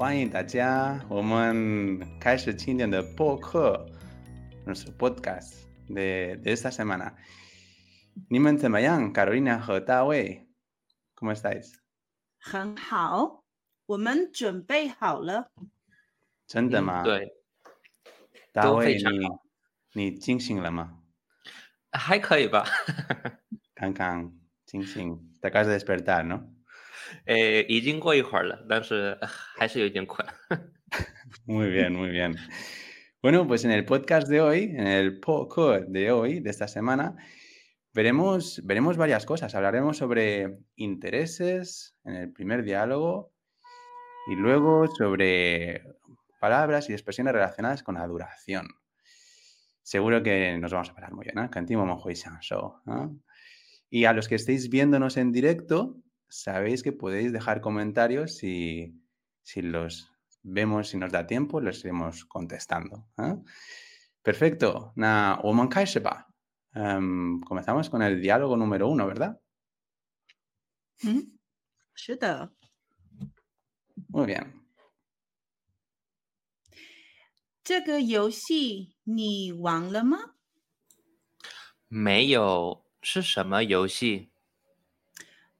欢迎大家，我们开始今天的播客，nuestro podcast de de esta semana。你们怎么样，Carolina 和大卫？¿Cómo estáis？很好，我们准备好了。真的吗？对，大都卫你非常好你惊醒了吗？还可以吧？刚刚惊醒，te acabas de despertar, ¿no? 呃，已经过一会儿了，但是呃还是有点困。 Muy bien, muy bien. Bueno, pues en el podcast de hoy, en el podcast de hoy, de esta semana, veremos, veremos varias cosas. Hablaremos sobre intereses en el primer diálogo y luego sobre palabras y expresiones relacionadas con la duración. Seguro que nos vamos a parar muy bien, ¿eh? Cantimo mojo y show. Y a los que estéis viéndonos en directo, sabéis que podéis dejar comentarios si, si los vemos, si nos da tiempo, los iremos contestando. ¿eh? Perfecto. Na, 我们开始吧. Em, comenzamos con el diálogo número uno, ¿verdad? 嗯，是的。 Muy bien. 这个游戏你玩了吗？没有，是什么游戏？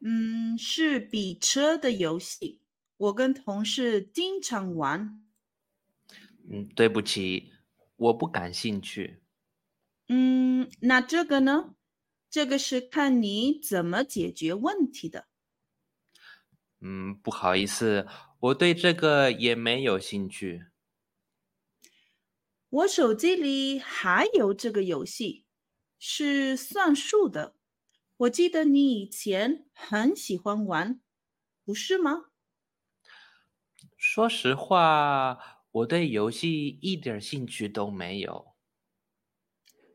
嗯，是比车的游戏，我跟同事经常玩。嗯，对不起，我不感兴趣。嗯，那这个呢？这个是看你怎么解决问题的。嗯，不好意思，我对这个也没有兴趣。我手机里还有这个游戏，是算数的。我记得你以前很喜欢玩，不是吗？说实话，我对游戏一点兴趣都没有。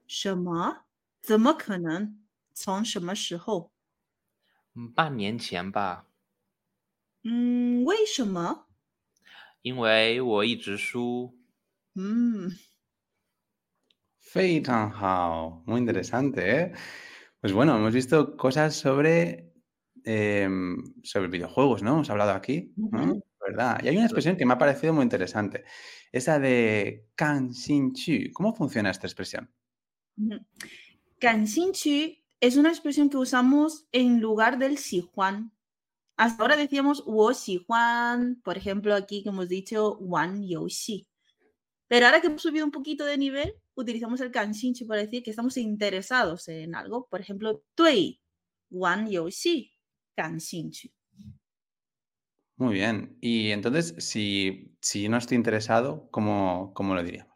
什么？怎么可能？从什么时候？嗯，半年前吧，嗯，为什么？因为我一直输。嗯，Feitanhao, muy interesante, ¿eh? Pues bueno, hemos visto cosas sobre, eh, sobre videojuegos, ¿no? Hemos hablado aquí, ¿verdad? Y hay una expresión que me ha parecido muy interesante, esa de Kanshinchu. ¿Cómo funciona esta expresión? Kanshinchu es una expresión que usamos en lugar del Sijuan. Hasta ahora decíamos wo Juan, por ejemplo, aquí que hemos dicho wan yoshi. Pero ahora que hemos subido un poquito de nivel, utilizamos el kanshinchi para decir que estamos interesados en algo. Por ejemplo, tui, wan yoshi, kanshinchi. Muy bien. Y entonces, si, si no estoy interesado, ¿cómo, ¿cómo, lo diríamos?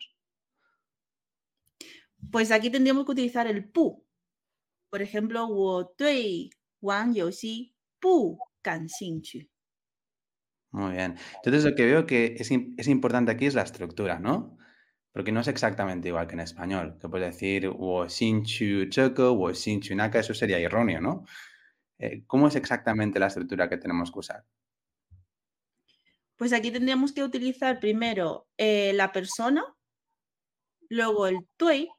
Pues aquí tendríamos que utilizar el pu. Por ejemplo, wo tui, wan yoshi, pu, kanshinchi. Muy bien. Entonces, lo que veo que es, es importante aquí es la estructura, ¿no? porque no es exactamente igual que en español, que puedes decir wo sinchu choco, wo naka, eso sería erróneo, ¿no? Eh, ¿Cómo es exactamente la estructura que tenemos que usar? Pues aquí tendríamos que utilizar primero eh, la persona, luego el tui,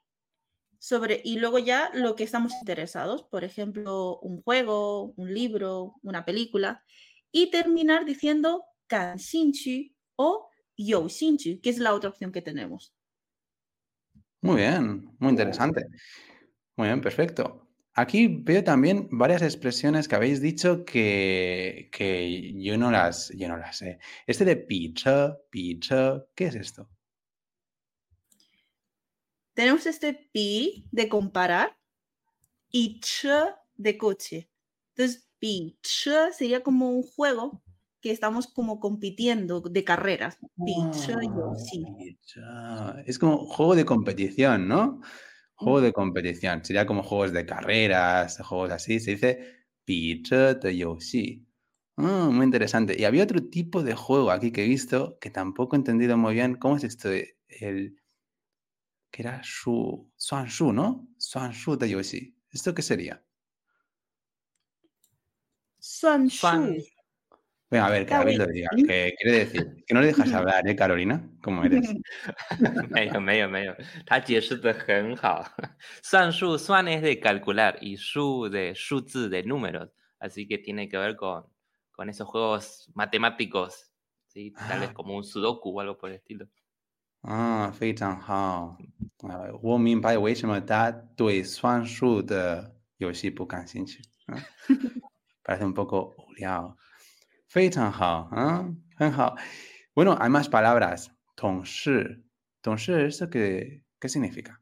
sobre, y luego ya lo que estamos interesados, por ejemplo, un juego, un libro, una película, y terminar diciendo kanshinchi o yo youshinchi, que es la otra opción que tenemos. Muy bien, muy interesante. Muy bien, perfecto. Aquí veo también varias expresiones que habéis dicho que, que yo no las, yo no las sé. Este de picha, picha, ¿qué es esto? Tenemos este pi de comparar y ch de coche. Entonces, pi ch sería como un juego que estamos como compitiendo de carreras. Ch yo sí. Picha. Es como juego de competición, ¿no? Juego de competición. Sería como juegos de carreras, juegos así. Se dice de yoshi. Ah, muy interesante. Y había otro tipo de juego aquí que he visto que tampoco he entendido muy bien. ¿Cómo es esto? El que era Shu, Suan Shu, ¿no? Suan Shu de yoshi. ¿Esto qué sería? Suan- shu. Venga, a ver, que David lo diga. Que quiere decir que no le dejas hablar, ¿eh, Carolina? ¿Cómo eres? 没有没有没有，他解释的很好。算术算 es de calcular y 数 de 数字 de números, así que tiene que ver con, con esos juegos matemáticos ¿sí? Tal vez Ah. como un sudoku o algo por el estilo. 啊，非常好。啊，我明白为什么他对算术的游戏不感兴趣。啊，parece un poco 无聊。非常好，啊，很好。 Bueno, hay más palabras. 同事，同事，¿eso qué, qué significa?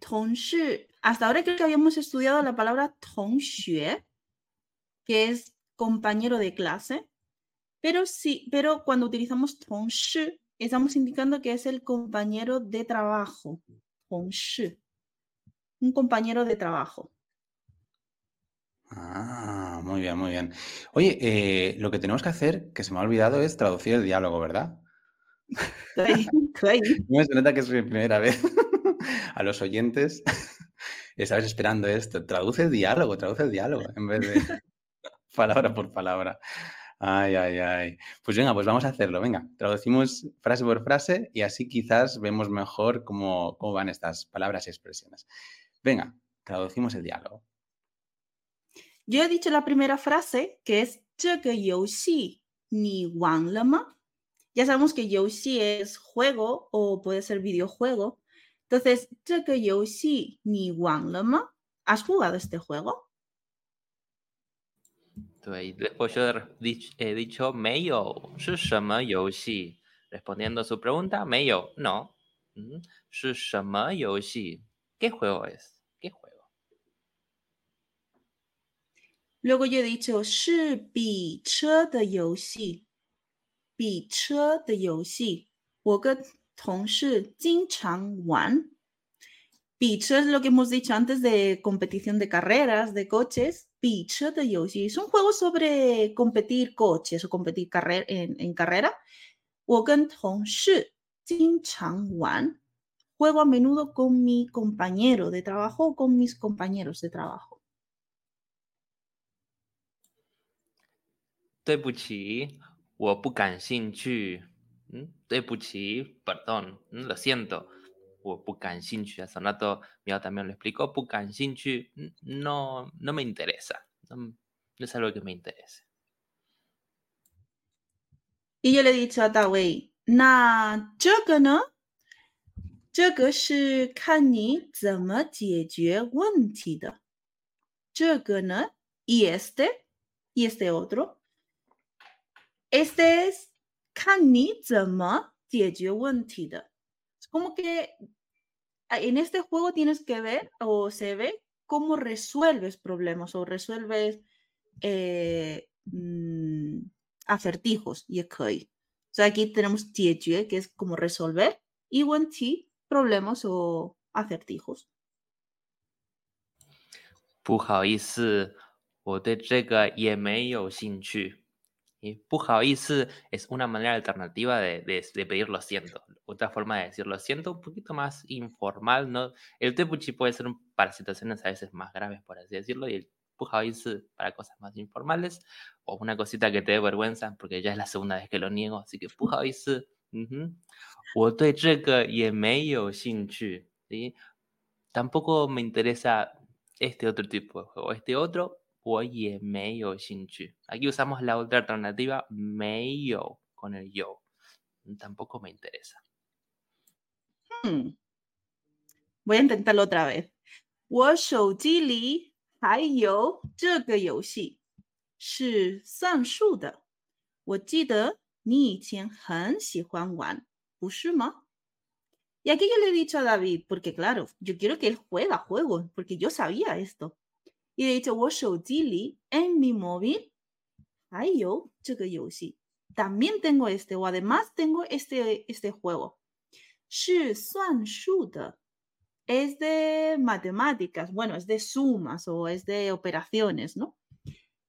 同事, hasta ahora creo que habíamos estudiado la palabra 同学, que es compañero de clase, pero sí, pero cuando utilizamos 同事 estamos indicando que es el compañero de trabajo. 同事, un compañero de trabajo. Ah, Muy bien, muy bien. Oye, eh, lo que tenemos que hacer, que se me ha olvidado, es traducir el diálogo, ¿verdad? Estoy, estoy. me que es mi primera vez. A los oyentes, estabas esperando esto. Traduce el diálogo, traduce el diálogo, en vez de palabra por palabra. Ay, ay, ay. Pues venga, pues vamos a hacerlo. Venga, traducimos frase por frase y así quizás vemos mejor cómo, cómo van estas palabras y expresiones. Venga, traducimos el diálogo. Yo he dicho la primera frase que es Yoshi ni wang lama. Ya sabemos que Yoshi es juego o puede ser videojuego. Entonces, Yoshi ni wang lama. ¿Has jugado este juego? Después yo he dicho Meio, Yoshi. Respondiendo a su pregunta, Meio, no. ¿Mm? ¿Qué juego es? Luego yo he dicho, shi de es lo que hemos dicho antes de competición de carreras, de coches. Es un juego sobre competir coches o competir carrer en, en carrera. Juego a menudo con mi compañero de trabajo o con mis compañeros de trabajo. 对不起，我不感兴趣。嗯，对不起，perdón，嗯，lo siento，我不感兴趣。Hace un rato Miao también lo explicó, 不感兴趣嗯，no, no me interesa, no, no es algo que me interese. Y yo le he dicho a Dawei, 那这个呢？这个是看你怎么解决问题的。这个呢？Y este, y este otro. Este es 看你怎么解决问题的。Es como que ah, en este juego tienes que ver o se ve cómo resuelves problemas o resuelves eh, mm, acertijos, y O sea, aquí tenemos 解决, que es como resolver, y 问题, problemas o acertijos. 不好意思，我对这个也没有兴趣。 ¿sí? Puja bici es una manera alternativa de, de, de, pedir lo siento. Otra forma de decir lo siento, un poquito más informal. ¿no? El tepuchi puede ser para situaciones a veces más graves, por así decirlo, y el puja bici para cosas más informales. O una cosita que te dé vergüenza, porque ya es la segunda vez que lo niego, así que puja bici. Uh -huh. Tampoco me interesa este otro tipo de juego. Este otro 我也没有兴趣. Aquí usamos la otra alternativa, 没有 con el yo. Tampoco me interesa. Hmm. Voy a intentarlo otra vez. 我手机里还有这个游戏，是算术的。我记得你以前很喜欢玩，不是吗？Y aquí yo le he dicho a David, porque claro, yo quiero que él juega juegos, porque yo sabía esto. Y le he dicho, 我手机里 en mi móvil 还有这个游戏。También tengo este, o además tengo este, este juego. 是算术的 es de matemáticas, bueno, es de sumas o es de operaciones, ¿no?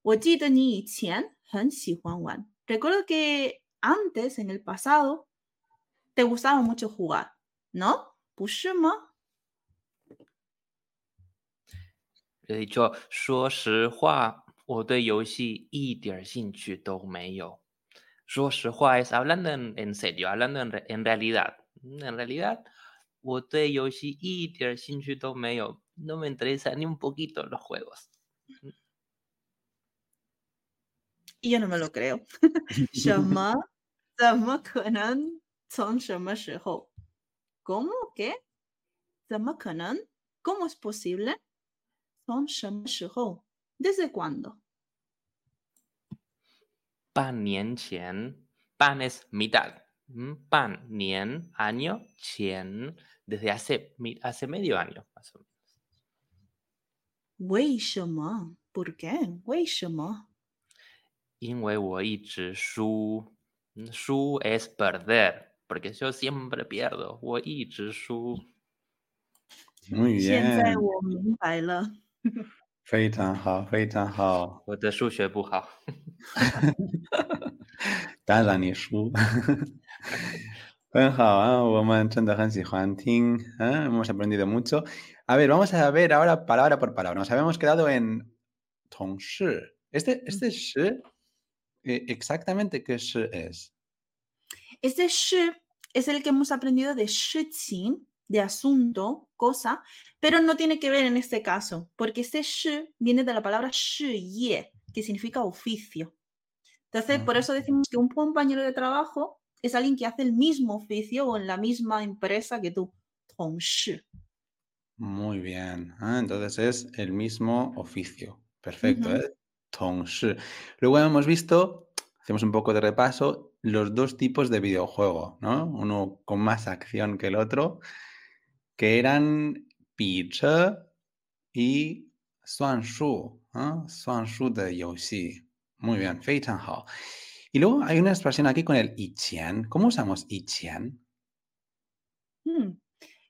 我记得你以前很喜欢玩。Recuerdo que antes, en el pasado, te gustaba mucho jugar, ¿no? 不是吗？ He dicho, 说实话，我对游戏一点儿兴趣都没有。说实话 es hablando en, en serio, hablando en, re- en realidad. Mm, En realidad, 我对游戏一点儿兴趣都没有。No me interesa ni un poquito los juegos. Y yo no me lo creo. 什么？怎么可能？从什么时候？¿Cómo qué? 怎么可能？¿Cómo es posible? 从什么时候？¿Desde cuándo? 半年前，半 es mitad，嗯，半年 año 前，desde hace mi- hace medio año más o menos. 为什么？¿Por qué? 为什么？因为我一直输，嗯输 es perder, porque yo siempre pierdo，我一直输。 Muy 现在 bien. 我明白了。 非常好，非常好。我的数学不好。当然你输。很好啊，我们真的很喜欢听，¿eh? hemos aprendido mucho. A ver, vamos a ver ahora palabra por palabra. Nos habíamos quedado en 同事. Este, este shi, eh, exactamente qué shi es. Este shi es el que hemos aprendido de shiqing, de asunto, cosa, pero no tiene que ver en este caso, porque este shi viene de la palabra shiye, que significa oficio. Entonces, por eso mm. decimos que un compañero de trabajo es alguien que hace el mismo oficio o en la misma empresa que tú. Muy bien. Ah, entonces es el mismo oficio. Perfecto. Uh -huh. ¿eh? Luego hemos visto, hacemos un poco de repaso, los dos tipos de videojuego, ¿no? Uno con más acción que el otro, que eran 比车 y 算数, ¿ah? 算数的游戏. Muy bien, 非常好. Y luego hay una expresión aquí con el 以前. ¿Cómo usamos 以前? Mm.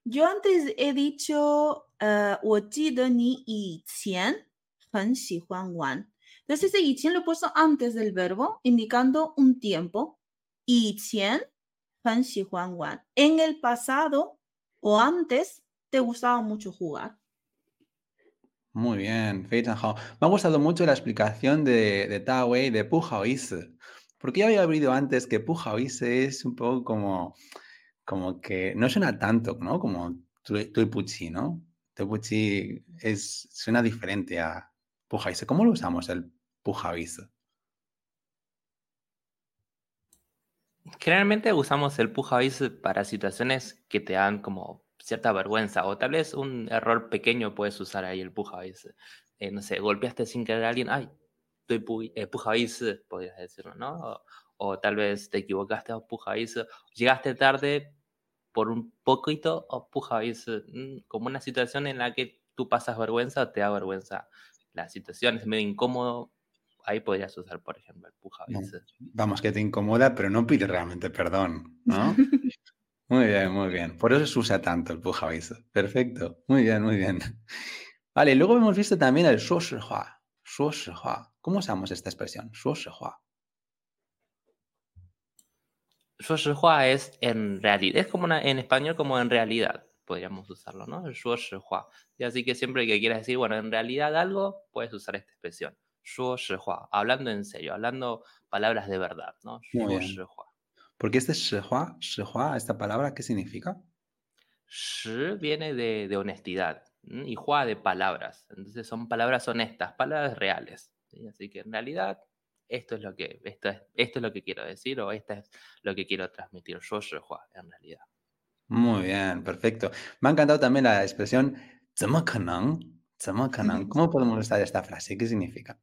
Yo antes he dicho, eh, 我记得你以前很喜欢玩. Entonces, ese 以前 lo he puesto antes del verbo, indicando un tiempo. 以前很喜欢玩. En el pasado o antes te gustaba mucho jugar. Muy bien, Fei Hao. Me ha gustado mucho la explicación de, de Ta Wei de Pujaoise, porque ya había oído antes que Pujaoise es un poco como, como que no suena tanto, ¿no? Como Tui Puchi, ¿no? Tui es, suena diferente a puja Pujaoise. ¿Cómo lo usamos el puja Pujaoise? Generalmente usamos el puja Pujaoise para situaciones que te dan como cierta vergüenza o tal vez un error pequeño puedes usar ahí el pujavis. Eh, no sé, golpeaste sin querer a alguien, ay, estoy eh, pujavis, podrías decirlo, ¿no? O, o, tal vez te equivocaste o pujavis, llegaste tarde por un poquito o pujavis, como una situación en la que tú pasas vergüenza o te da vergüenza la situación, es medio incómodo, ahí podrías usar, por ejemplo, el. No, vamos, que te incomoda, pero no pide realmente perdón, ¿no? Muy bien, muy bien. Por eso se usa tanto el pujaviso. Perfecto. Muy bien, muy bien. Vale, luego hemos visto también el shuoshihua. Shuoshihua. ¿Cómo usamos esta expresión? Shuoshihua. Shuoshihua es en realidad. Es como una, en español como en realidad. Podríamos usarlo, ¿no? El shuoshihua. Y así que siempre que quieras decir, bueno, en realidad algo, puedes usar esta expresión. Shuoshihua. Hablando en serio, hablando palabras de verdad, ¿no? Shuoshihua. Porque este shihua, shihua, esta palabra, ¿qué significa? Shi viene de, de, honestidad y hua de palabras. Entonces son palabras honestas, palabras reales. ¿sí? Así que en realidad esto es lo que esto es, esto es lo que quiero decir o esto es lo que quiero transmitir yo, shihua, en realidad. Muy bien, perfecto. Me ha encantado también la expresión ¿Cómo podemos usar esta frase? ¿Qué significa?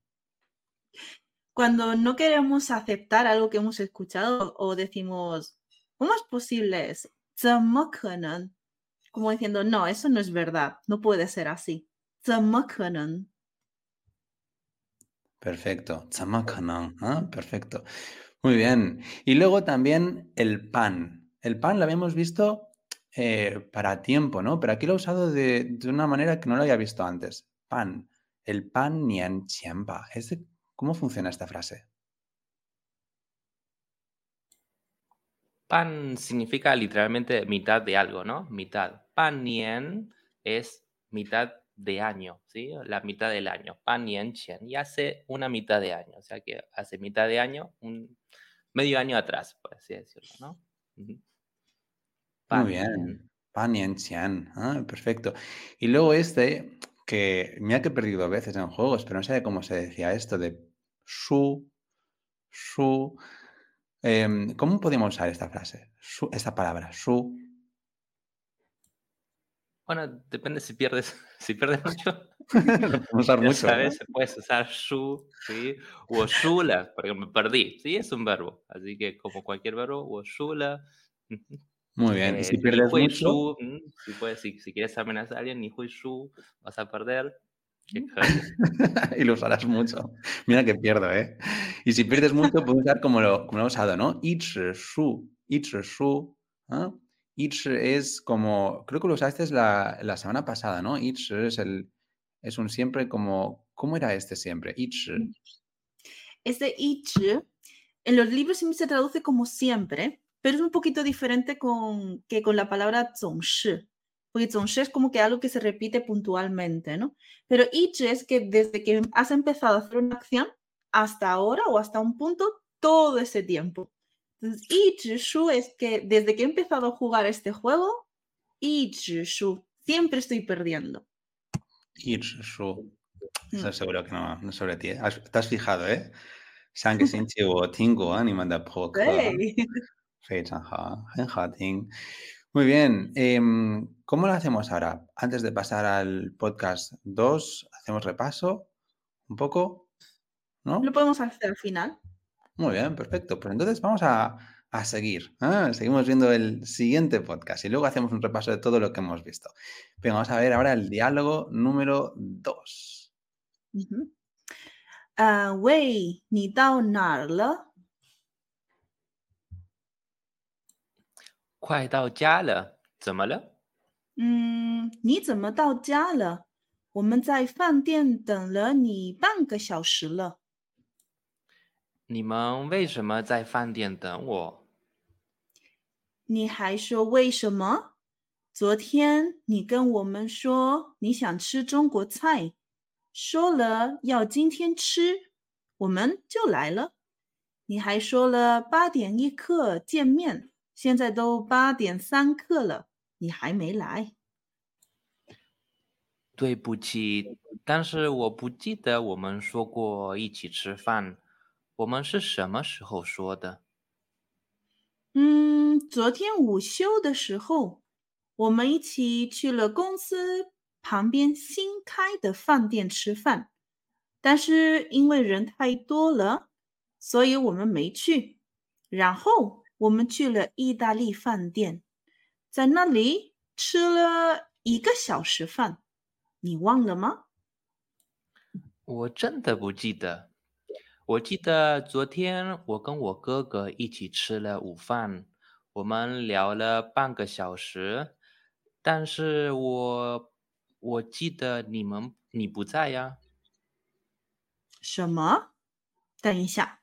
cuando no queremos aceptar algo que hemos escuchado o decimos, ¿cómo es posible eso? Como diciendo, no, eso no es verdad, no puede ser así. Perfecto, ¿eh? perfecto. Muy bien. Y luego también el pan. El pan lo habíamos visto eh, para tiempo, ¿no? Pero aquí lo he usado de, de, una manera que no lo había visto antes. Pan. El pan nian chiamba. ¿Cómo funciona esta frase? Pan significa literalmente mitad de algo, ¿no? Mitad. Pan nian es mitad de año, ¿sí? La mitad del año. Pan nian qian. Y hace una mitad de año. O sea que hace mitad de año, un medio año atrás, por así decirlo, ¿no? Uh -huh. Pan Muy bien. Pan nian qian. Ah, perfecto. Y luego este, que mira que he perdido veces en juegos, pero no sé cómo se decía esto de shu, Su. Em, ¿Cómo podemos usar esta frase? Su, esta palabra, su. Bueno, depende si pierdes, si pierdes mucho. Lo usar mucho. ¿no? sabes, puedes usar su, ¿sí? O shula, porque me perdí. Sí, es un verbo. Así que como cualquier verbo, o shula. Muy bien. Eh, si pierdes mucho, shu, mm, si, puedes, si, si quieres amenazar a alguien, ni hui shu, vas a perder. Y lo usarás mucho. Mira que pierdo, ¿eh? Y si pierdes mucho, puedes usar como lo, como lo he usado, ¿no? Ichi shu, ichi shu. Ichi es como, creo que lo usaste la, la semana pasada, ¿no? Ichi es el, es un siempre como, ¿cómo era este siempre? Ichi. Este ich en los libros siempre se traduce como siempre, pero es un poquito diferente con, que con la palabra 总是, porque 总是 es como que algo que se repite puntualmente, ¿no? Pero ich es que desde que has empezado a hacer una acción hasta ahora o hasta un punto, todo ese tiempo. Entonces, 一直输 es que desde que he empezado a jugar este juego, 一直输, siempre estoy perdiendo. Ichi shu. Mm. Eso seguro que no, no es sobre ti, ¿eh? Has- Te has fijado, ¿eh? 上个星期我听过你们的播客。 ¡Ey! 非常好，很好听。 Muy bien. Em, ¿Cómo lo hacemos ahora? Antes de pasar al podcast 2, hacemos repaso un poco, ¿no? Lo podemos hacer al final. Muy bien, perfecto. Pues entonces vamos a, a seguir. ¿eh? Seguimos viendo el siguiente podcast y luego hacemos un repaso de todo lo que hemos visto. Pero vamos a ver ahora el diálogo número 2. Wei, ah, ni? 快到家了，怎么了？嗯，你怎么到家了？我们在饭店等了你半个小时了。你们为什么在饭店等我？你还说为什么？昨天你跟我们说你想吃中国菜，说了要今天吃，我们就来了。你还说了八点一刻见面，现在都八点三刻了，你还没来。对不起，但是我不记得我们说过一起吃饭。我们是什么时候说的？嗯，昨天午休的时候，我们一起去了公司旁边新开的饭店吃饭，但是因为人太多了，所以我们没去。然后我们去了意大利饭店，在那里吃了一个小时饭，你忘了吗？我真的不记得。我记得昨天我跟我哥哥一起吃了午饭，我们聊了半个小时，但是我我记得你们你不在呀。什么？等一下。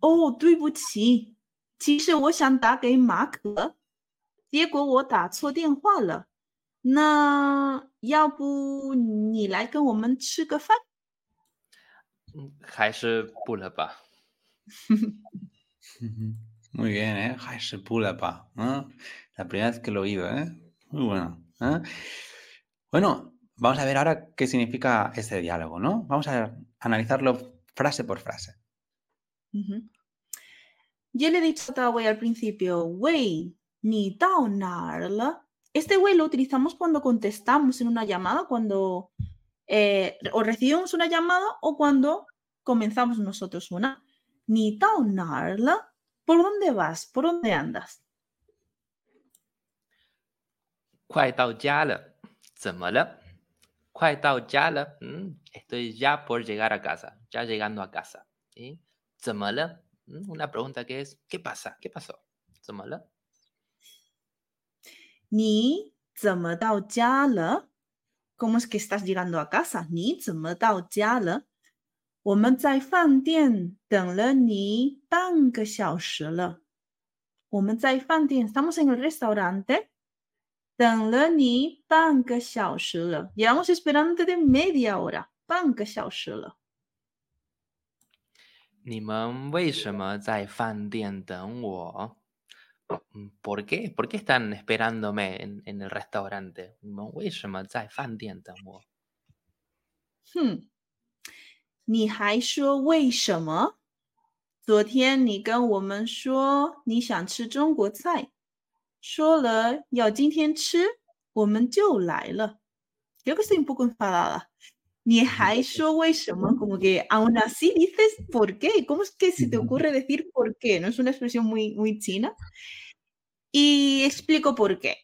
哦，对不起，其实我想打给马可，结果我打错电话了。那要不你来跟我们吃个饭？嗯，还是不了吧。Muy bien, ¿eh? Ay, se pula, pa. ¿ah? La primera vez que lo he oído, ¿eh? Muy bueno. ¿eh? Bueno, vamos a ver ahora qué significa este diálogo, ¿no? Vamos a analizarlo frase por frase. 嗯哼 ，yo le he dicho a Wei al principio, Wei, 你到哪儿了？Este Wei lo utilizamos cuando contestamos en una llamada, cuando eh, o recibimos una llamada o cuando comenzamos nosotros una. 你到哪儿了？¿Por dónde vas? ¿Por dónde andas? 快到家了，怎么了？快到家了，嗯，estoy ya por llegar a casa, ya llegando a casa. ¿sí? 怎么了？ 嗯，una pregunta que es ¿qué pasa? ¿Qué pasó? 怎么了？你怎么到家了？¿Cómo es que estás llegando a casa? 你怎么到家了？我们在饭店等了你半个小时了。我们在饭店，estamos en el restaurante，等了你半个小时了。Llevamos esperándote de media hora，半个小时了。 你们为什么在饭店等我？，¿por qué? ¿Por qué están esperándome en, en el restaurante? 你们为什么在饭店等我？哼，你还说为什么？昨天你跟我们说你想吃中国菜，说了要今天吃，我们就来了。¿Qué cosa importa para? ni es a eso, güey, como que aún así dices por qué, ¿cómo es que se te ocurre decir por qué? No es una expresión muy, muy china. Y explico por qué.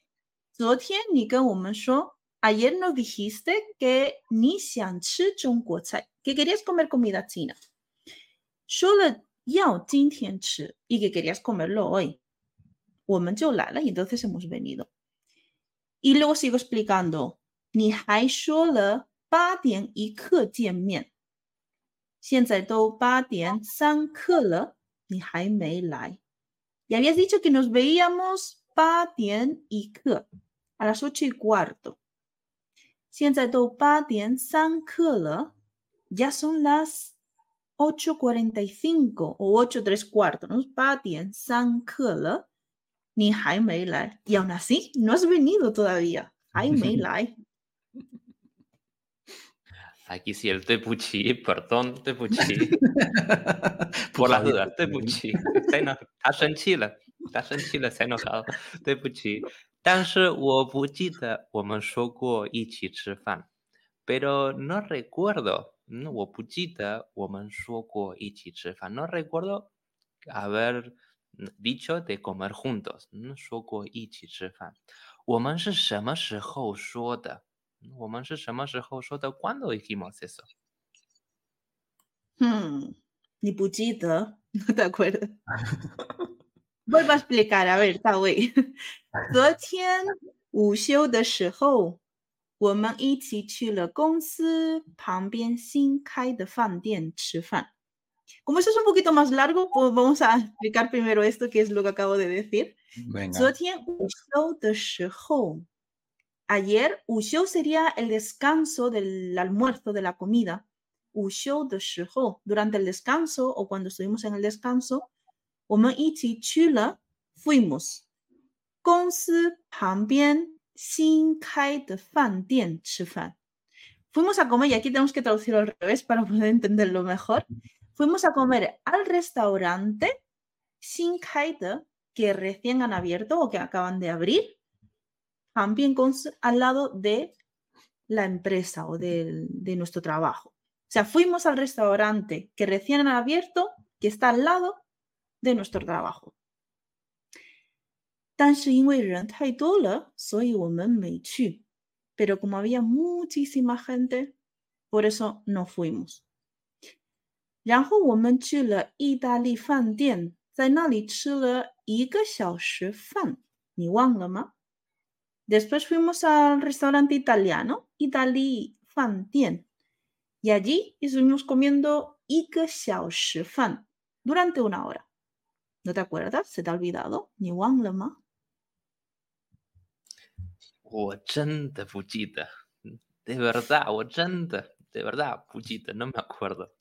Ayer nos dijiste que ni que querías comer comida china. Solo y que querías comerlo hoy. Y entonces hemos venido. Y luego sigo explicando. Ni le 八点一刻见面，现在都八点三刻了，你还没来。Ya habías dicho que nos veíamos 八点一刻，a las ocho y cuarto。现在都八点三刻了，ya son las ocho cuarenta y cinco o ocho tres cuartos，八点三刻了，你还没来。Y aún así no has venido todavía，还没来。 Aquí sí el tepuchi, perdón, tepuchi. Por las dudas, tepuchi. Está senchila, está senchila, se ha enojado. Tepuchi. 但是我不记得我们说过一起吃饭，pero no recuerdo，嗯，我不记得我们说过一起吃饭，no recuerdo haber dicho de comer juntos，嗯，说过一起吃饭。我们是什么时候说的？ 我们是什么时候说的？¿Cuándo dijimos eso? Hmm, ni puchito, no te acuerdas. Vuelvo a explicar, a ver, 大卫。昨天午休的时候，我们一起去了公司旁边新开的饭店吃饭。Como esto es un poquito más largo, pues vamos a explicar primero esto, que es lo que acabo de decir. Venga. 昨天午休的时候。 Ayer, Ushou sería el descanso del almuerzo, de la comida. Ushou de Shiho, durante el descanso o cuando estuvimos en el descanso, chula fuimos. Fuimos a comer, y aquí tenemos que traducirlo al revés para poder entenderlo mejor. Fuimos a comer al restaurante Xin que recién han abierto o que acaban de abrir también al lado de la empresa o de, de nuestro trabajo. O sea, fuimos al restaurante que recién han abierto, que está al lado de nuestro trabajo. Pero como había muchísima gente, por eso no fuimos. 然后我们去了意大利饭店，在那里吃了一个小时饭，你忘了吗 ？Después fuimos al restaurante italiano, Itali Fan Tien, y allí estuvimos comiendo Ike Xiao Shi Fan durante una hora. ¿No te acuerdas? ¿Se te ha olvidado? Ni Wang Le Ma. De verdad, de verdad, puchita, no me acuerdo.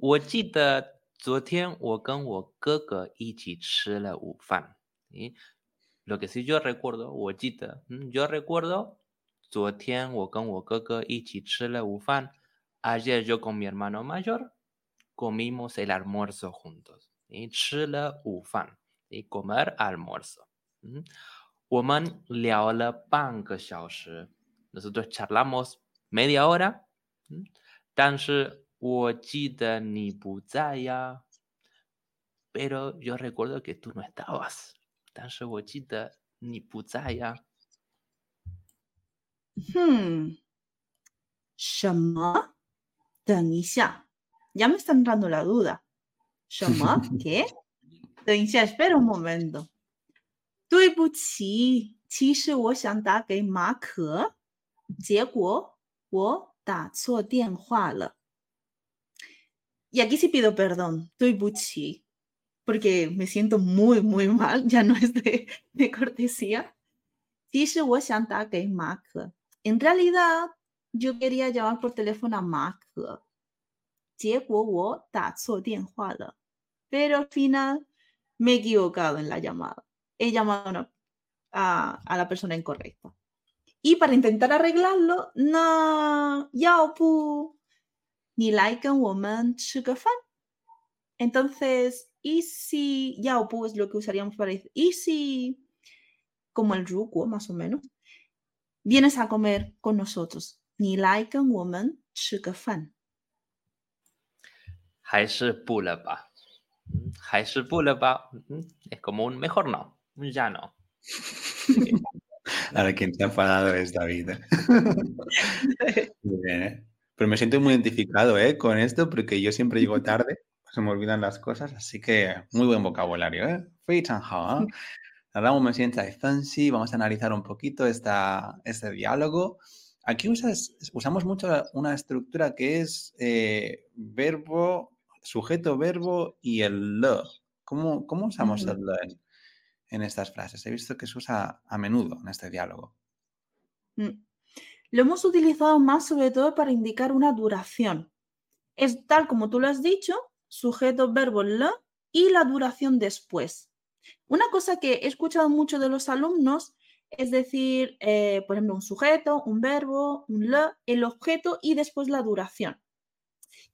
我记得昨天我跟我哥哥一起吃了午饭。诶 ，lo que sí yo recuerdo, yo recuerdo, ayer yo con mi hermano mayor comimos el almuerzo juntos. Y y comer almuerzo. Nosotros charlamos media hora. pero yo recuerdo que tú no estabas. 但是我记得你不在呀。Hmm. 什么？等一下，ya me está entrando la duda。什么？¿Qué？等一下，espera un momento。对不起，其实我想打给马可，结果我打错电话了。Y aquí sí pido perdón，对不起。porque me siento muy, muy mal, ya no es de, de cortesía. En realidad, yo quería llamar por teléfono a Mark. Pero al final me he equivocado en la llamada. He llamado a, a la persona incorrecta. Y para intentar arreglarlo, no, ya pu, ni like Entonces, ¿y si ya o es lo que usaríamos para decir? ¿Y si, como el rukuo más o menos, vienes a comer con nosotros? Ni like a woman, fan. 还是不了吧，还是不了吧。Es como un mejor no, ya no. Ahora quien se ha enfadado es David. muy bien, ¿eh? Pero me siento muy identificado ¿eh? con esto porque yo siempre llego tarde, se me olvidan las cosas, así que muy buen vocabulario. ¿eh? Ahora un fancy, vamos a analizar un poquito esta, este diálogo. Aquí usamos mucho una estructura que es eh, verbo sujeto, verbo y el lo. ¿Cómo, cómo usamos el lo en, estas frases? He visto que se usa a menudo en este diálogo. Mm. Lo hemos utilizado más sobre todo para indicar una duración. Es tal como tú lo has dicho, sujeto, verbo, lo y la duración después. Una cosa que he escuchado mucho de los alumnos es decir, eh, por ejemplo, un sujeto, un verbo, un lo, el objeto y después la duración,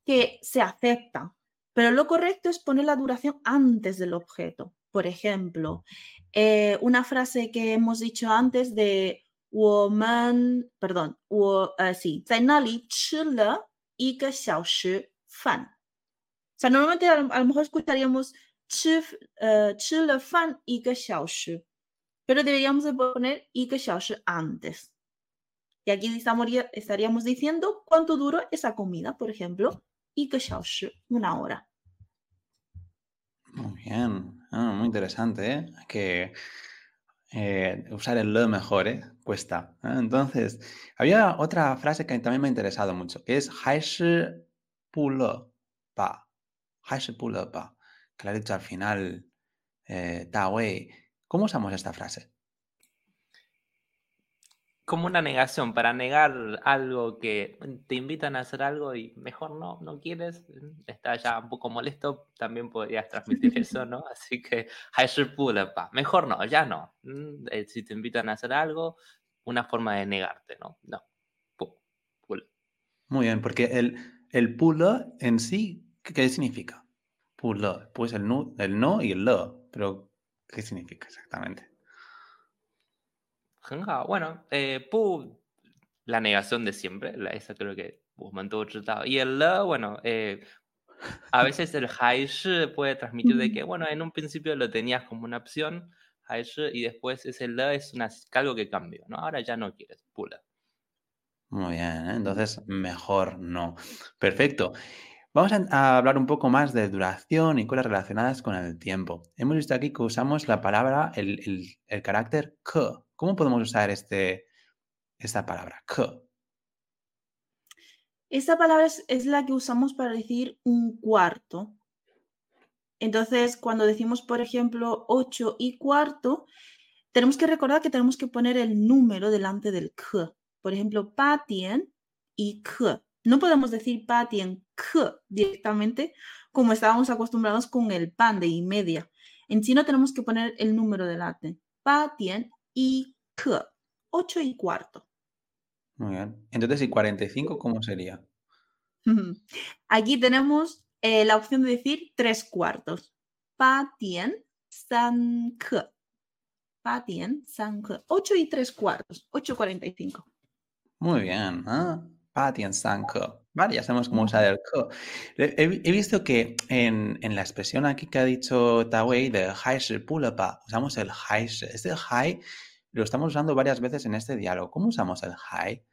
que se acepta. Pero lo correcto es poner la duración antes del objeto. Por ejemplo, eh, una frase que hemos dicho antes de woman, perdón, uh, sí, fan. O sea, normalmente a, lo mejor escucharíamos uh, fan pero deberíamos de poner antes. Y aquí estaríamos diciendo cuánto duró esa comida, por ejemplo, una hora. Muy bien, ah, muy interesante, ¿eh? Que eh, usar el lo mejor, ¿eh? Cuesta. ¿eh? Entonces, había otra frase que también me ha interesado mucho, que es 还是不乐吧, 还是不乐吧, que lo ha dicho al final eh, Wei. ¿Cómo usamos esta frase? como una negación, para negar algo que te invitan a hacer algo y mejor no, no quieres, está ya un poco molesto, también podrías transmitir eso, ¿no? Así que, mejor no, ya no. Mm, eh, si te invitan a hacer algo, una forma de negarte, ¿no? No. Muy bien, porque el, el pulo en sí, ¿qué significa? Pulo, pues el no, el no y el lo, pero ¿qué significa exactamente? Bueno, eh, la negación de siempre, la, esa creo que Y el le, bueno, eh, a veces el shi puede transmitir de que, bueno, en un principio lo tenías como una opción, shi, y después ese le es una, algo que cambió, ¿no? Ahora ya no quieres, pula. Muy bien, ¿eh? entonces mejor no. Perfecto. Vamos a, hablar un poco más de duración y cosas relacionadas con el tiempo. Hemos visto aquí que usamos la palabra, el, el, carácter que ¿Cómo podemos usar este, esta palabra? Que. Esta palabra es, la que usamos para decir un cuarto. Entonces, cuando decimos, por ejemplo, ocho y cuarto, tenemos que recordar que tenemos que poner el número delante del que. Por ejemplo, patien y que. No podemos decir patien que directamente como estábamos acostumbrados con el pan de y media. En chino tenemos que poner el número delante. Patien y que, 8 y cuarto. Muy bien. Entonces, ¿y 45 cómo sería? Aquí tenemos eh, la opción de decir tres cuartos. Pa tien san ke. Pa tien san ke. 8 y tres cuartos. 8.45. Muy bien. ¿eh? Pa tien san ke. Vale, ya sabemos cómo usar el ke. He, visto que en, en, la expresión aquí que ha dicho Tawei de hai shi pa, usamos el hai shi. Este hai lo estamos usando varias veces en este diálogo. ¿Cómo usamos el hai?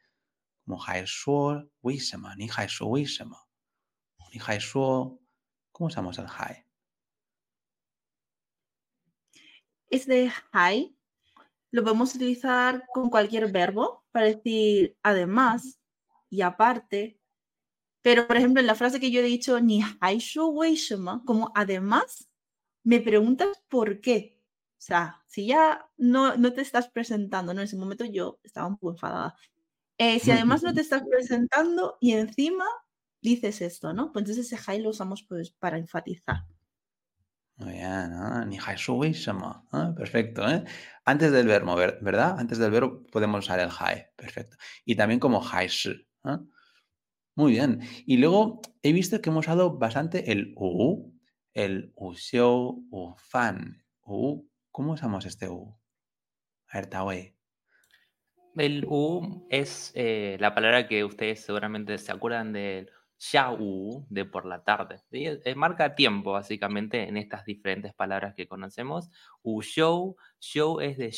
Como hai shuo, wei ni hai shuo, wei ni hai shuo. ¿Cómo usamos el hai? Este hai lo podemos utilizar con cualquier verbo para decir además y aparte. Pero, por ejemplo, en la frase que yo he dicho, ni hai como además, me preguntas por qué. O sea, si ya no, no te estás presentando, ¿no? En ese momento yo estaba un poco enfadada. Eh, si además no te estás presentando y encima dices esto, ¿no? Pues entonces ese high lo usamos pues para enfatizar. Muy bien, ¿no? Ni ¿eh? Perfecto, ¿eh? Antes del verbo, ¿verdad? Antes del verbo podemos usar el high, perfecto. Y también como high ¿eh? Muy bien. Y luego he visto que hemos usado bastante el u el u xiu, u fan. U, ¿Cómo usamos este u? A ver, Taoe. El U es eh, la palabra que ustedes seguramente se acuerdan del U, de por la tarde. marca tiempo, básicamente, en estas diferentes palabras que conocemos. U show, show es de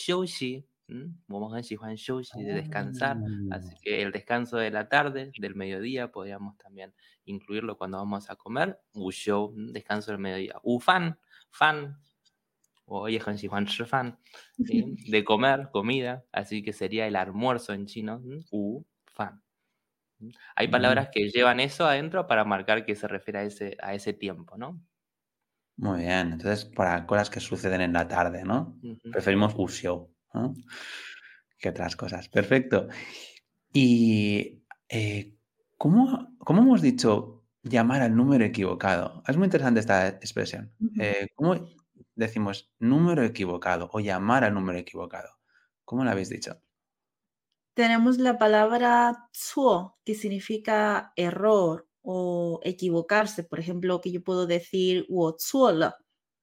shoushi, de descansar. Así Ah, que el descanso de la tarde, del mediodía, podríamos también incluirlo cuando vamos a comer. U show, descanso del mediodía. U fan, o oye, han Juan fan, ¿sí? de comer, comida, así que sería el almuerzo en chino, u fan. Hay mm, palabras que llevan eso adentro para marcar que se refiere a ese, a ese tiempo, ¿no? Muy bien. Entonces, para cosas que suceden en la tarde, ¿no? Ujú. Preferimos u xiu, ¿no? Que otras cosas. Perfecto. Y eh, ¿cómo, cómo hemos dicho llamar al número equivocado? Es muy interesante esta expresión. Eh, ¿cómo decimos número equivocado o llamar al número equivocado? ¿Cómo lo habéis dicho? Tenemos la palabra zuo, que significa error o equivocarse. Por ejemplo, que yo puedo decir,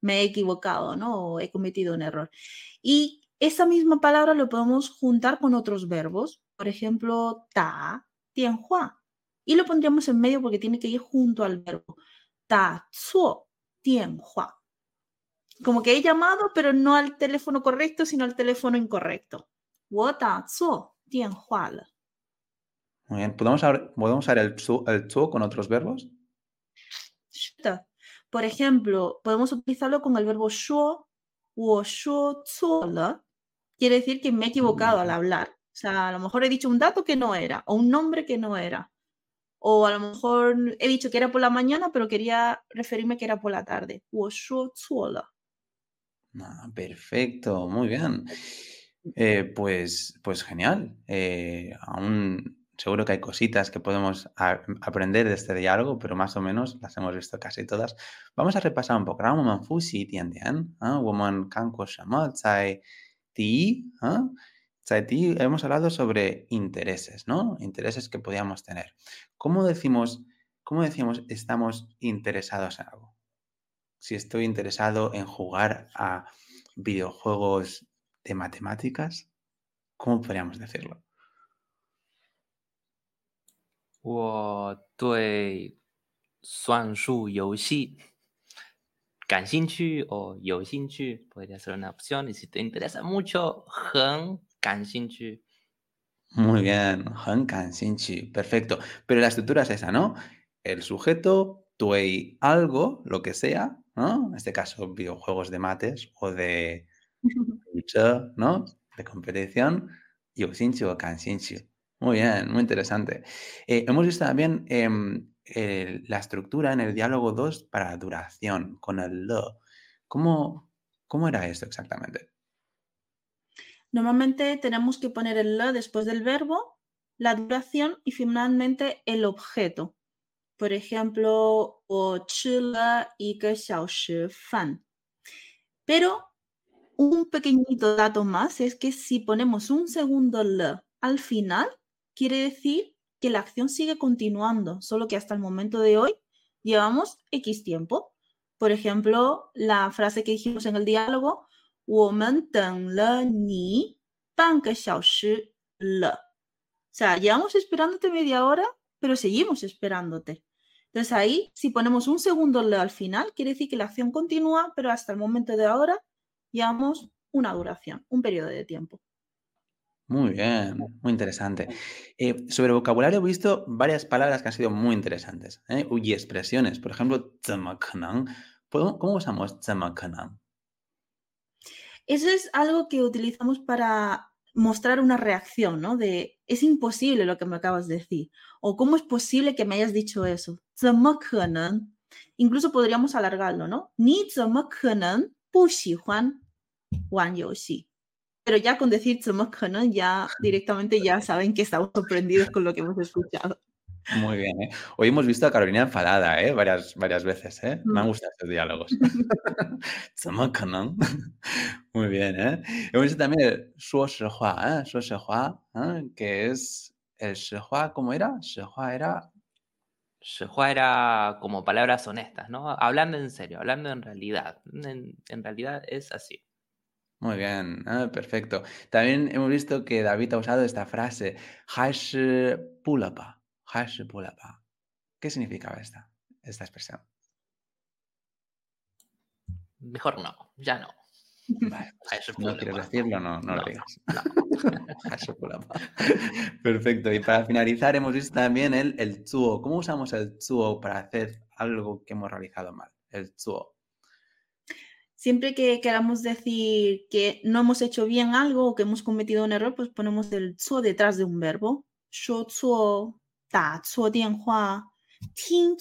me he equivocado, ¿no? O he cometido un error. Y esa misma palabra lo podemos juntar con otros verbos, por ejemplo, ta, tianhua, y lo pondríamos en medio porque tiene que ir junto al verbo. Ta, zuo, tianhua. Como que he llamado, pero no al teléfono correcto, sino al teléfono incorrecto. Wo ta, zuo, tianhua. Muy bien. ¿Podemos, podemos usar el tzu, con otros verbos? Por ejemplo, podemos utilizarlo con el verbo shuo, wo shuo zuo le, ，quiere decir que me he equivocado al hablar. O sea, a lo mejor he dicho un dato que no era, o un nombre que no era. O a lo mejor he dicho que era por la mañana, pero quería referirme que era por la tarde. 我说错了。 Ah, perfecto, muy bien. Eh, pues, pues genial. Eh, aún seguro que hay cositas que podemos a- aprender de este diálogo, pero más o menos las hemos visto casi todas. Vamos a repasar un poco. 让我们复习一点点，啊，我们看过什么？在 第一，啊，在第一 hemos hablado sobre intereses, ¿no? Intereses que podíamos tener. ¿Cómo decimos, cómo decimos estamos interesados en algo? si estoy interesado en jugar a videojuegos de matemáticas, ¿cómo podríamos decirlo? 我对算术游戏 Kanshinchu o Yoshinchu podría ser una opción. Y si te interesa mucho, Han Kanshinchu. Muy bien, Han Kanshinchu, perfecto. Pero la estructura es esa, ¿no? El sujeto, tuei algo, lo que sea, ¿no? En este caso, videojuegos de mates o de lucha, ¿no? De competición. Yoshinchu o Kanshinchu. Muy bien, muy interesante. Eh, hemos visto también eh, eh, la estructura en el diálogo 2 para duración, con el lo. ¿Cómo, ¿Cómo era esto exactamente? Normalmente tenemos que poner el lo después del verbo, la duración y finalmente el objeto. Por ejemplo, o y que fan. Pero un pequeñito dato más es que si ponemos un segundo le al final, quiere decir que la acción sigue continuando, solo que hasta el momento de hoy llevamos X tiempo. Por ejemplo, la frase que dijimos en el diálogo, 我们等了你半个小时了. O sea, llevamos esperándote media hora, pero seguimos esperándote. Entonces ahí, si ponemos un segundo le al final, quiere decir que la acción continúa, pero hasta el momento de ahora llevamos una duración, un periodo de tiempo. Muy bien, muy interesante. Eh, sobre vocabulario he visto varias palabras que han sido muy interesantes. ¿eh? Y expresiones, por ejemplo, 怎么可能? ¿Cómo cómo usamos 怎么可能? Eso es algo que utilizamos para mostrar una reacción, ¿no? De es imposible lo que me acabas de decir. O cómo es posible que me hayas dicho eso. 怎么可能? Incluso podríamos alargarlo, ¿no? 你怎么可能不喜欢玩游戏? pero ya con decir Tsumoko, ¿no? Ya directamente ya pues saben que estamos sorprendidos con lo que hemos escuchado. Muy bien, ¿eh? Hoy hemos visto a Carolina enfadada, ¿eh? Varias, varias veces, ¿eh? Me han mm. gustado estos diálogos. Tsumoko, ¿no? Muy bien, ¿eh? Hemos visto también Suo Shihua, ¿eh? Suo Shihua, ¿eh? que es... ¿El Shihua cómo era? Shihua era... Shihua era como palabras honestas, ¿no? Hablando en serio, hablando en realidad. en realidad es así. Muy bien, ah, perfecto. También hemos visto que David ha usado esta frase, "Hai pulapa, hai pulapa. ¿Qué significaba esta, esta expresión? Mejor no, ya no. Vale, pues, no quieres decirlo, no, no, lo digas. no. Perfecto. Y para finalizar hemos visto también el, el zuo. ¿Cómo usamos el zuo para hacer algo que hemos realizado mal? El zuo. Siempre que queramos decir que no hemos hecho bien algo o que hemos cometido un error, pues ponemos el zuo detrás de un verbo. Shuo zuo, da zuo dianhua, ting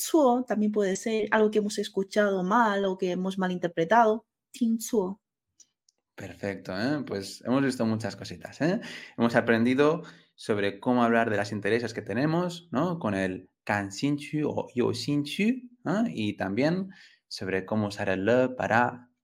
también puede ser algo que hemos escuchado mal o que hemos malinterpretado. Ting. Perfecto, ¿eh? Pues hemos visto muchas cositas, ¿eh? Hemos aprendido sobre cómo hablar de los intereses que tenemos, ¿no? Con el kanxinchu o youxinchu, ¿eh? Y también sobre cómo usar el le para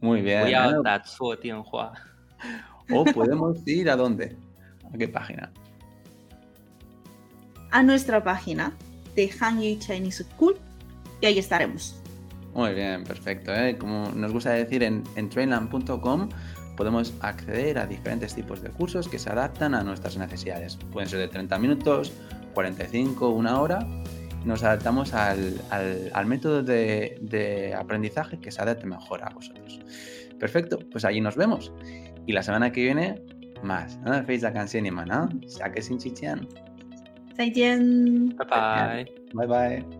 Muy bien. Voy a O podemos ir a dónde? ¿A qué página? A nuestra página de Hanyu Chinese School y ahí estaremos. Muy bien, perfecto. ¿eh? Como nos gusta decir en, en trainland.com podemos acceder a diferentes tipos de cursos que se adaptan a nuestras necesidades. Pueden ser de 30 minutos, 45, una hora nos adaptamos al, al, método de, de, aprendizaje que se adapte mejor a vosotros. Perfecto, pues allí nos vemos. Y la semana que viene, más. No me la canción ni más, ¿no? Saque sin chichán. Bye bye. Bye bye.